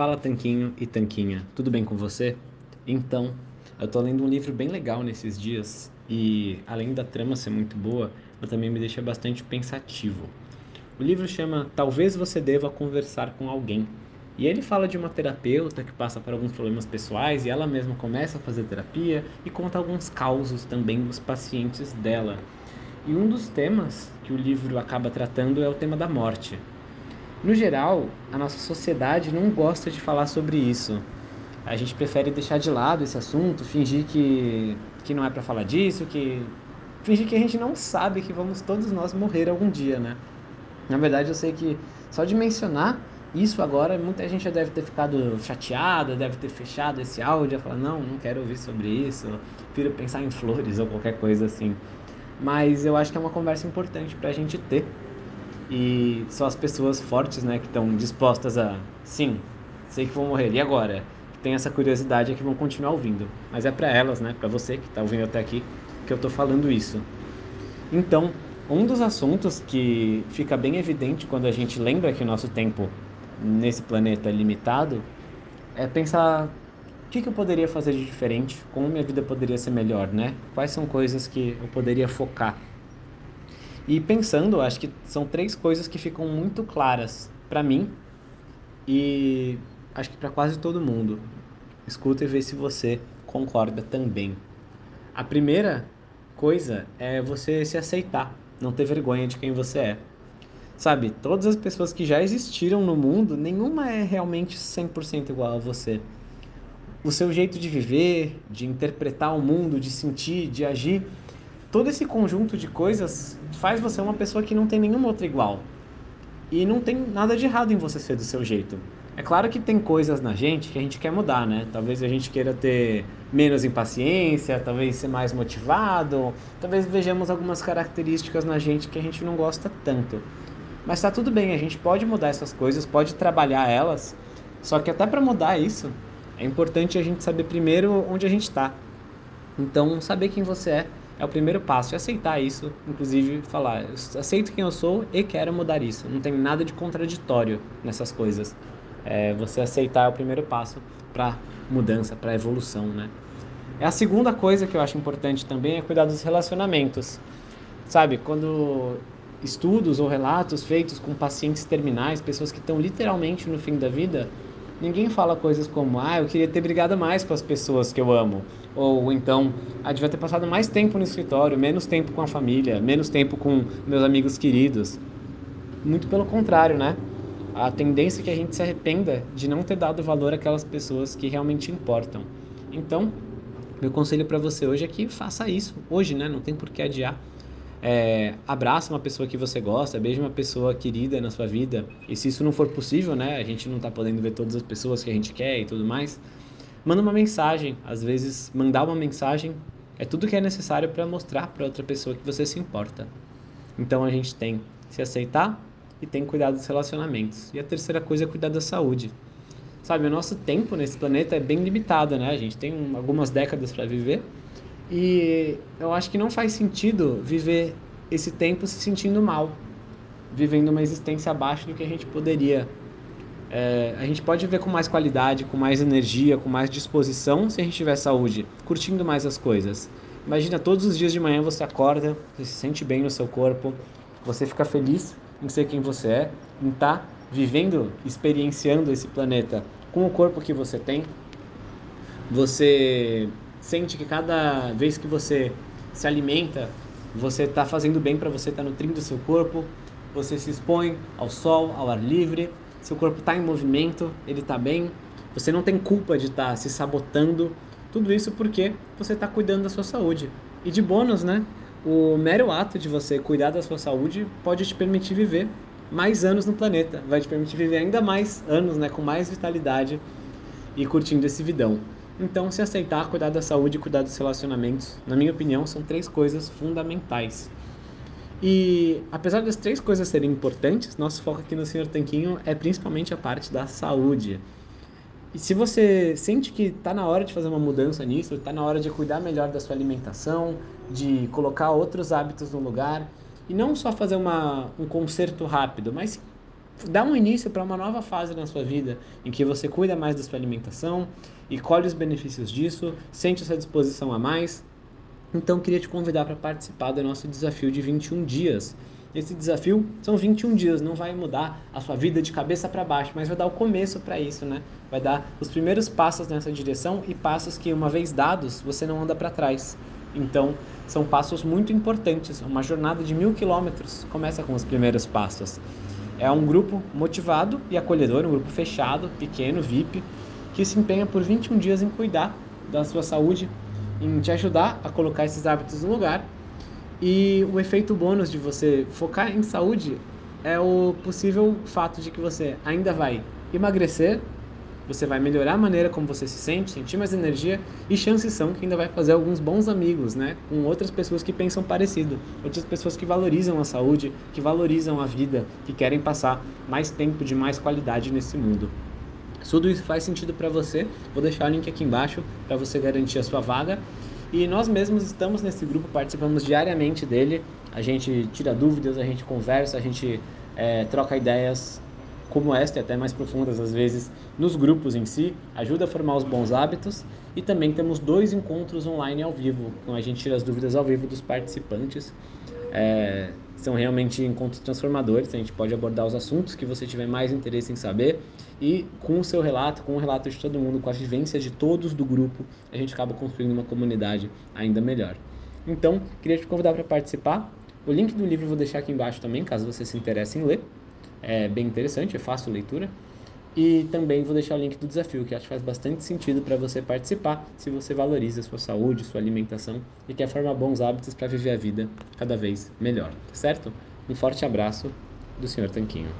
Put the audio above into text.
Fala Tanquinho e Tanquinha, tudo bem com você? Então, eu tô lendo um livro bem legal nesses dias e além da trama ser muito boa, eu também me deixa bastante pensativo. O livro chama Talvez você deva conversar com alguém. E ele fala de uma terapeuta que passa por alguns problemas pessoais e ela mesma começa a fazer terapia e conta alguns causos também dos pacientes dela. E um dos temas que o livro acaba tratando é o tema da morte. No geral, a nossa sociedade não gosta de falar sobre isso. A gente prefere deixar de lado esse assunto, fingir que, que não é para falar disso, que fingir que a gente não sabe que vamos todos nós morrer algum dia, né? Na verdade, eu sei que só de mencionar isso agora, muita gente já deve ter ficado chateada, deve ter fechado esse áudio, falar não, não quero ouvir sobre isso, prefiro pensar em flores ou qualquer coisa assim. Mas eu acho que é uma conversa importante para a gente ter e são as pessoas fortes, né, que estão dispostas a, sim, sei que vou morrer, e agora? Tem essa curiosidade é que vão continuar ouvindo. Mas é para elas, né, para você que está ouvindo até aqui, que eu estou falando isso. Então, um dos assuntos que fica bem evidente quando a gente lembra que o nosso tempo nesse planeta é limitado é pensar o que, que eu poderia fazer de diferente, como minha vida poderia ser melhor, né? Quais são coisas que eu poderia focar e pensando, acho que são três coisas que ficam muito claras para mim e acho que para quase todo mundo. Escuta e vê se você concorda também. A primeira coisa é você se aceitar, não ter vergonha de quem você é. Sabe, todas as pessoas que já existiram no mundo, nenhuma é realmente 100% igual a você. O seu jeito de viver, de interpretar o mundo, de sentir, de agir, todo esse conjunto de coisas faz você uma pessoa que não tem nenhuma outra igual. E não tem nada de errado em você ser do seu jeito. É claro que tem coisas na gente que a gente quer mudar, né? Talvez a gente queira ter menos impaciência, talvez ser mais motivado, talvez vejamos algumas características na gente que a gente não gosta tanto. Mas tá tudo bem, a gente pode mudar essas coisas, pode trabalhar elas. Só que até para mudar isso, é importante a gente saber primeiro onde a gente está. Então, saber quem você é é o primeiro passo. E aceitar isso, inclusive falar, aceito quem eu sou e quero mudar isso. Não tem nada de contraditório nessas coisas. É, você aceitar é o primeiro passo para mudança, para evolução, né? É a segunda coisa que eu acho importante também é cuidar dos relacionamentos. Sabe, quando estudos ou relatos feitos com pacientes terminais, pessoas que estão literalmente no fim da vida, ninguém fala coisas como, ah, eu queria ter brigado mais com as pessoas que eu amo. Ou então, ah, devia ter passado mais tempo no escritório, menos tempo com a família, menos tempo com meus amigos queridos. Muito pelo contrário, né? A tendência é que a gente se arrependa de não ter dado valor àquelas pessoas que realmente importam. Então, meu conselho para você hoje é que faça isso hoje, né? Não tem por que adiar. É, abraça uma pessoa que você gosta, beije uma pessoa querida na sua vida. E se isso não for possível, né? A gente não está podendo ver todas as pessoas que a gente quer e tudo mais. Manda uma mensagem. Às vezes, mandar uma mensagem é tudo que é necessário para mostrar para outra pessoa que você se importa. Então a gente tem se aceitar e tem cuidar dos relacionamentos. E a terceira coisa é cuidar da saúde. Sabe, o nosso tempo nesse planeta é bem limitado, né? A gente tem algumas décadas para viver e eu acho que não faz sentido viver esse tempo se sentindo mal, vivendo uma existência abaixo do que a gente poderia. É, a gente pode viver com mais qualidade, com mais energia, com mais disposição se a gente tiver saúde, curtindo mais as coisas. Imagina todos os dias de manhã você acorda, você se sente bem no seu corpo, você fica feliz em ser quem você é, em estar tá vivendo, experienciando esse planeta com o corpo que você tem. Você sente que cada vez que você se alimenta, você está fazendo bem para você, está nutrindo o seu corpo, você se expõe ao sol, ao ar livre, seu corpo está em movimento, ele está bem, você não tem culpa de estar tá se sabotando, tudo isso porque você está cuidando da sua saúde. E de bônus, né? O mero ato de você cuidar da sua saúde pode te permitir viver mais anos no planeta, vai te permitir viver ainda mais anos, né, com mais vitalidade e curtindo esse vidão. Então, se aceitar, cuidar da saúde e cuidar dos relacionamentos, na minha opinião, são três coisas fundamentais. E apesar das três coisas serem importantes, nosso foco aqui no Senhor Tanquinho é principalmente a parte da saúde. E se você sente que está na hora de fazer uma mudança nisso, está na hora de cuidar melhor da sua alimentação, de colocar outros hábitos no lugar, e não só fazer uma, um conserto rápido, mas dá um início para uma nova fase na sua vida, em que você cuida mais da sua alimentação e colhe os benefícios disso, sente essa disposição a mais. Então, queria te convidar para participar do nosso desafio de 21 dias. Esse desafio são 21 dias, não vai mudar a sua vida de cabeça para baixo, mas vai dar o começo para isso, né? Vai dar os primeiros passos nessa direção e passos que, uma vez dados, você não anda para trás. Então, são passos muito importantes. Uma jornada de mil quilômetros começa com os primeiros passos. É um grupo motivado e acolhedor, um grupo fechado, pequeno, VIP, que se empenha por 21 dias em cuidar da sua saúde, em te ajudar a colocar esses hábitos no lugar. E o efeito bônus de você focar em saúde é o possível fato de que você ainda vai emagrecer, você vai melhorar a maneira como você se sente, sentir mais energia e chances são que ainda vai fazer alguns bons amigos, né, com outras pessoas que pensam parecido, outras pessoas que valorizam a saúde, que valorizam a vida, que querem passar mais tempo de mais qualidade nesse mundo. Se tudo isso faz sentido para você, vou deixar o link aqui embaixo para você garantir a sua vaga. E nós mesmos estamos nesse grupo, participamos diariamente dele. A gente tira dúvidas, a gente conversa, a gente é, troca ideias como esta e até mais profundas às vezes nos grupos em si, ajuda a formar os bons hábitos e também temos dois encontros online ao vivo, com a gente tira as dúvidas ao vivo dos participantes. É, são realmente encontros transformadores, a gente pode abordar os assuntos que você tiver mais interesse em saber e com o seu relato, com o relato de todo mundo, com a vivência de todos do grupo, a gente acaba construindo uma comunidade ainda melhor. Então, queria te convidar para participar. O link do livro eu vou deixar aqui embaixo também, caso você se interesse em ler. É bem interessante, é fácil leitura. E também vou deixar o link do desafio, que acho que faz bastante sentido para você participar, se você valoriza a sua saúde, sua alimentação e quer formar bons hábitos para viver a vida cada vez melhor, tá certo? Um forte abraço do Sr. Tanquinho.